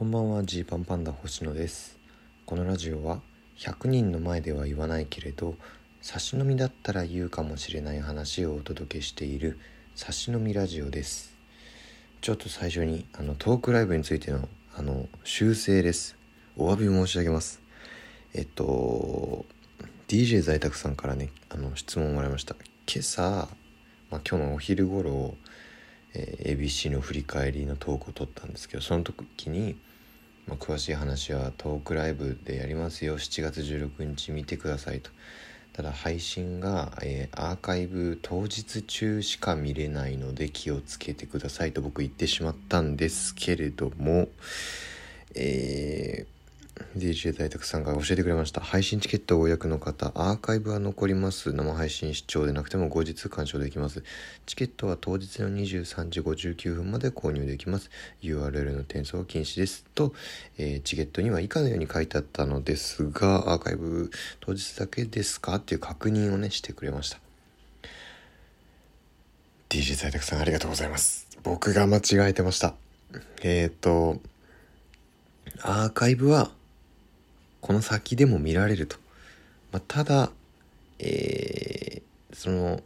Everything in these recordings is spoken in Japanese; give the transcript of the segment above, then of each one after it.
こんばんはジーパンパンダ星野です。このラジオは100人の前では言わないけれど差し飲みだったら言うかもしれない話をお届けしている差し飲みラジオです。ちょっと最初にあのトークライブについてのあの修正です。お詫び申し上げます。えっと DJ 在宅さんからねあの質問をもらいました。今朝、まあ、今日のお昼頃え、ABC の振り返りのトークを取ったんですけどその時に、まあ、詳しい話はトークライブでやりますよ。7月16日見てくださいと。ただ配信が、えー、アーカイブ当日中しか見れないので気をつけてくださいと僕言ってしまったんですけれどもえー DJ 大沢さんが教えてくれました。配信チケットをお役の方アーカイブは残ります。生配信視聴でなくても後日鑑賞できます。チケットは当日の23時59分まで購入できます。URL の転送は禁止です。と、えー、チケットには以下のように書いてあったのですがアーカイブ当日だけですかっていう確認をねしてくれました。DJ 在宅さんありがとうございます。僕が間違えてました。えっ、ー、とアーカイブはこの先でも見られると。まあ、ただ、えー、その、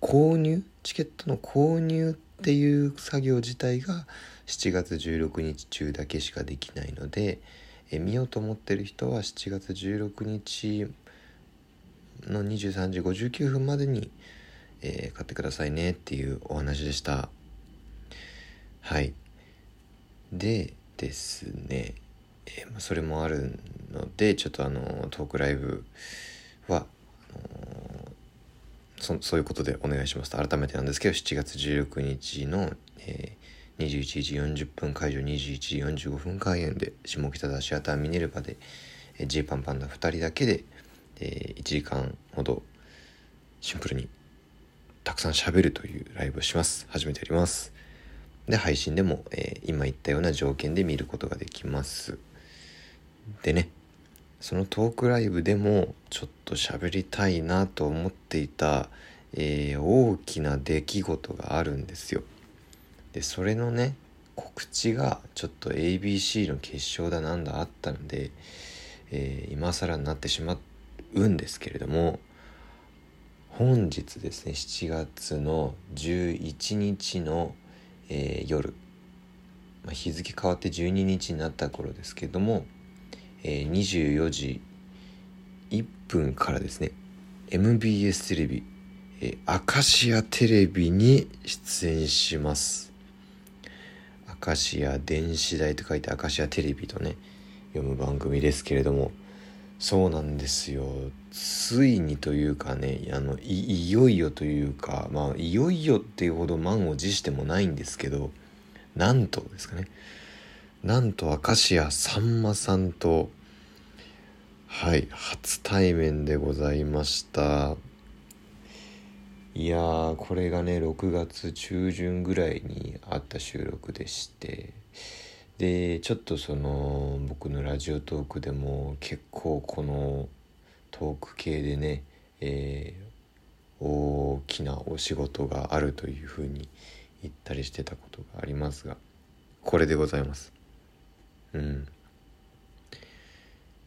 購入、チケットの購入っていう作業自体が7月16日中だけしかできないので、え見ようと思ってる人は7月16日の23時59分までに、えー、買ってくださいねっていうお話でした。はい。でですね、えー、それもあるんでのでちょっとあのトークライブはそそういうことでお願いしますと改めてなんですけど7月16日の、えー、21時40分会場21時45分開演で下北沢シアターミネルバで、えー、パンパンダ2人だけで、えー、1時間ほどシンプルにたくさん喋るというライブをします。初めてやります。で配信でも、えー、今言ったような条件で見ることができます。でねそのトークライブでもちょっと喋りたいなと思っていた、えー、大きな出来事があるんですよ。でそれのね告知がちょっと ABC の決勝だなんだあったので、えー、今更になってしまうんですけれども本日ですね7月の11日の、えー、夜、まあ、日付変わって12日になった頃ですけどもえ、24時1分からですね MBS テレビ、えー、アシアテレビに出演します。アシア電子台と書いてアシアテレビとね読む番組ですけれどもそうなんですよ。ついにというかねあのいよいよというかまあいよいよっていうほど満を持してもないんですけどなんとですかね。なんと明石家さんまさんとはい初対面でございました。いやーこれがね6月中旬ぐらいにあった収録でして。でちょっとその僕のラジオトークでも結構このトーク系でね、えー、大きなお仕事があるというふうに言ったりしてたことがありますがこれでございます。うん。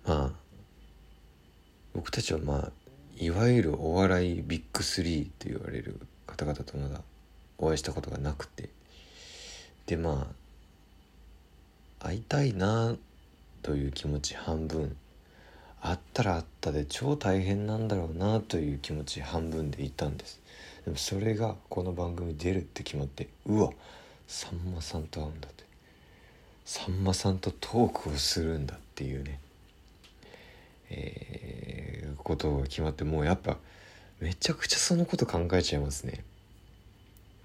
まあ僕たちはまあいわゆるお笑いビッグスリーと言われる方々とまだお会いしたことがなくて。でまあ会いたいなという気持ち半分。あったらあったで超大変なんだろうなという気持ち半分でいたんです。でもそれがこの番組出るって決まってうわさんまさんと会うんだって。さんまさんとトークをするんだっていうねえー、ことが決まってもうやっぱめちゃくちゃそのこと考えちゃいますね。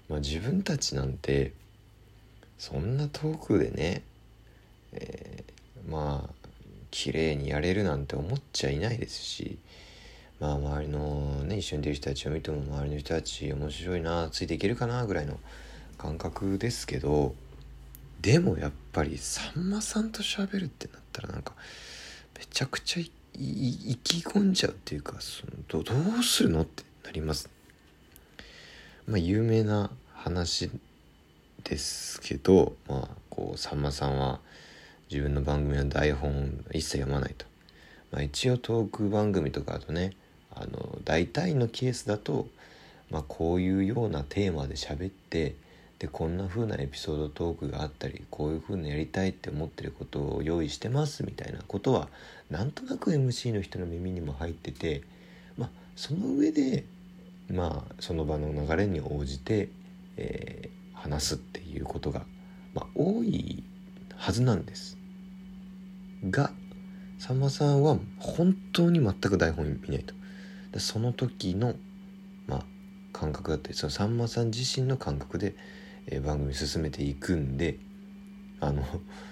まあ、自分たちなんてそんなトークでね、えー、まあ綺麗にやれるなんて思っちゃいないですしまあ周りのね一緒に出る人たちを見ても周りの人たち面白いなついていけるかなぐらいの感覚ですけどでもやっぱりさんまさんと喋るってなったらなんかめちゃくちゃ意気込んじゃうっていうかそのどどうするのってなります。まあ有名な話ですけど、まあ、こうさんまさんは自分の番組の台本一切読まないと、まあ、一応トーク番組とかだとねあの大体のケースだと、まあ、こういうようなテーマで喋ってでこんな風なエピソードトークがあったりこういう風にやりたいって思ってることを用意してますみたいなことはなんとなく MC の人の耳にも入っててまあその上でまあその場の流れに応じて、えー、話すっていうことが、まあ、多いはずなんです。がさんまさんは本当に全く台本見ないと。その時のまあ感覚だったりそのさんまさん自身の感覚でえ番組進めていくんであの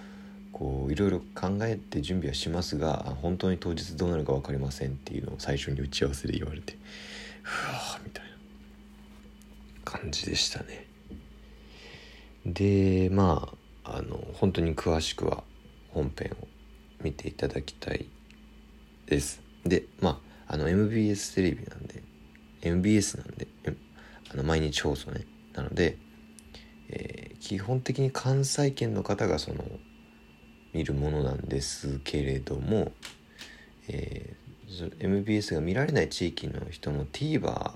こういろいろ考えて準備はしますが本当に当日どうなるか分かりませんっていうのを最初に打ち合わせで言われて ふわみたいな感じでしたね。でまああの本当に詳しくは本編を見ていただきたいです。でまああの MBS テレビなんで MBS なんであの毎日放送ね。なのでえー、基本的に関西圏の方がその見るものなんですけれども、えー、MBS が見られない地域の人も TVer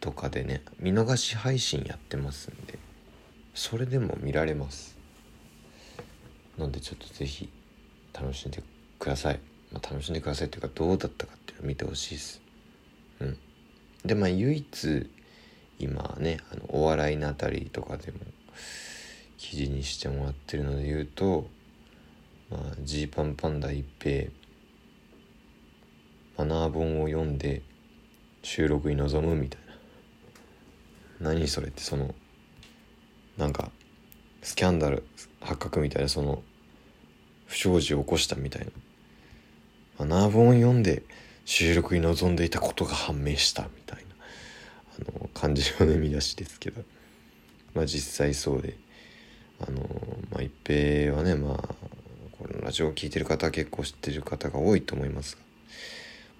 とかでね見逃し配信やってますんでそれでも見られます。なんでちょっと是非楽しんでください、まあ、楽しんでくださいっていうかどうだったかっていうのを見てほしいです。うん。でまあ唯一今ねあのお笑いのあたりとかでも記事にしてもらってるので言うとジ、まあ、ーパンパンダ一平マナー本を読んで収録に臨むみたいな。何それってそのなんかスキャンダル発覚みたいなその不祥事を起こしたみたいな。マナー本を読んで収録に臨んでいたことが判明したみたいな。あの漢字の見出しですけど、まあ、実際そうで。あの、まあ、一平はねまあこのラジオを聴いてる方は結構知ってる方が多いと思いますが、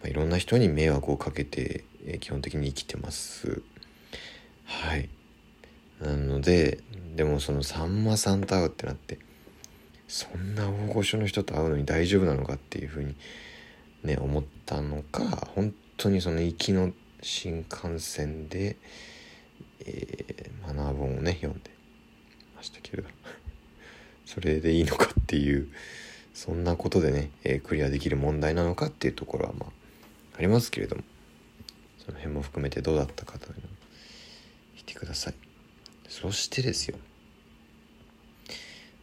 まあ、いろんな人に迷惑をかけて、え、基本的に生きてます。はい。なのででもそのさんまさんと会うってなってそんな大御所の人と会うのに大丈夫なのかっていうふうにね思ったのか本当にその行きの新幹線で、えー、マナー本をね読んでましたけれど。それでいいのかっていうそんなことでね、えー、クリアできる問題なのかっていうところはまあありますけれども。その辺も含めてどうだったかというのを見てください。そしてですよ。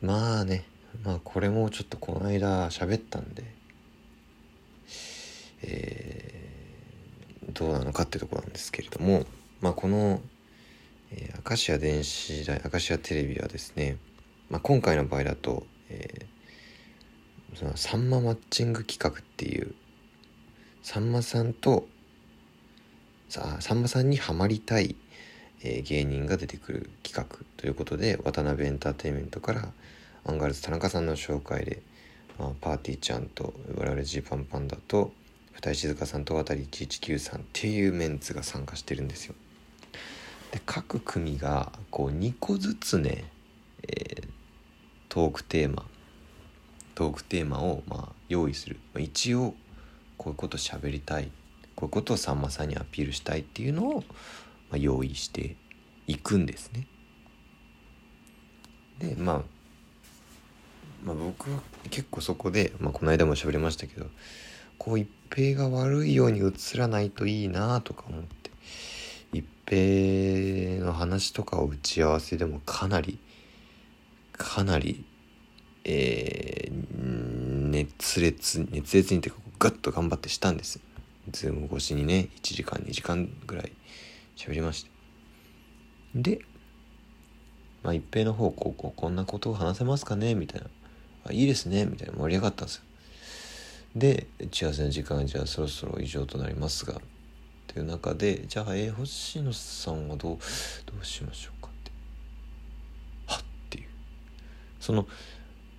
まあねまあこれもちょっとこの間喋ったんでえーどうなのかってとこなんですけれども、まあ、この、えー、アカシア電子台アカシアテレビはですね、まあ、今回の場合だと、えー、そのさんまマッチング企画っていうさんまさんとささんまさんにはまりたい、えー、芸人が出てくる企画ということでワタナベエンターテインメントからアンガールズ田中さんの紹介で、まあ、ぱーてぃーちゃんと我々 Gパンパンダと二井静香さんとワタリ119さんっていうメンツが参加してるんですよ。で各組がこう2個ずつね、えー、トークテーマトークテーマをまあ用意する、一応こういうこと喋りたいこういうことをさんまさんにアピールしたいっていうのを、まあ、用意していくんですね。でまあまあ僕は結構そこで、まあ、この間も喋りましたけどこう一平が悪いように映らないといいなとか思って。一平の話とかを打ち合わせでもかなりかなりえー、熱烈熱烈にてかガッと頑張ってしたんです。ズーム越しにね1時間2時間ぐらい喋りまして。でまあ一平の方こうこうこんなことを話せますかね？みたいな。あいいですね？みたいな。盛り上がったんですよ。で打ち合わせの時間じゃあそろそろ以上となりますがという中でじゃあえー、星野さんはどうどうしましょうかって。はっていう。その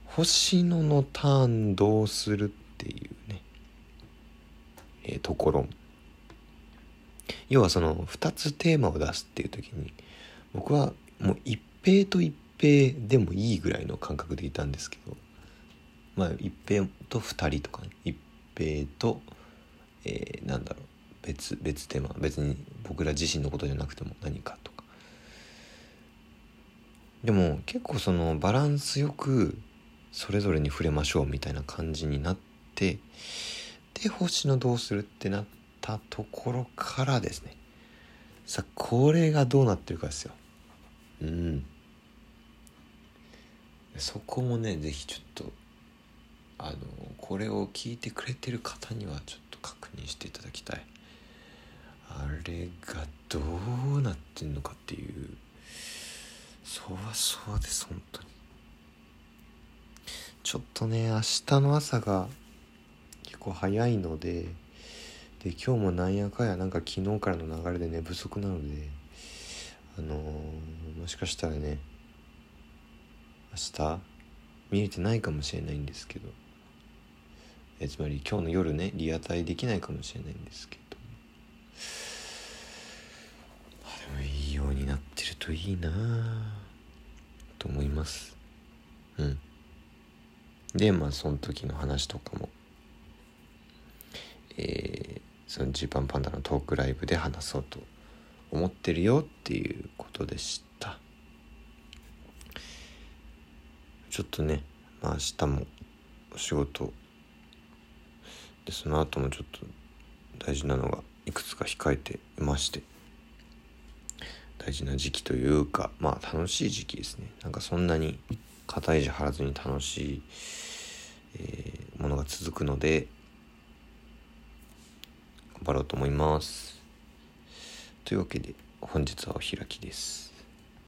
星野のターンどうするっていうね。えー、ところ。要はその2つテーマを出すっていう時に僕はもう一平と一平でもいいぐらいの感覚でいたんですけどまあ一平と2人とかね。一平と、えー、なんだろう。別別テーマ。別に僕ら自身のことじゃなくても何かとか。でも結構そのバランスよくそれぞれに触れましょうみたいな感じになってで星のどうするってなったところからですね。さあこれがどうなってるかですよ。うん。そこもね是非ちょっとあのこれを聞いてくれてる方にはちょっと確認していただきたい。あれがどうなってんのかっていう。そわそわです本当に。ちょっとね明日の朝が結構早いのでで今日もなんやかやなんか昨日からの流れで寝不足なのであのー、もしかしたらね明日見れてないかもしれないんですけど。えつまり今日の夜ねリアタイできないかもしれないんですけど。あでもいいようになってるといいなと思います。うん。でまあその時の話とかも。えー、そのジーパンパンダのトークライブで話そうと思ってるよっていうことでした。ちょっとねまあ明日もお仕事でその後もちょっと大事なのがいくつか控えていまして大事な時期というかまあ楽しい時期ですね。なんかそんなに肩意地張らずに楽しい、えー、ものが続くので頑張ろうと思います。というわけで本日はお開きです。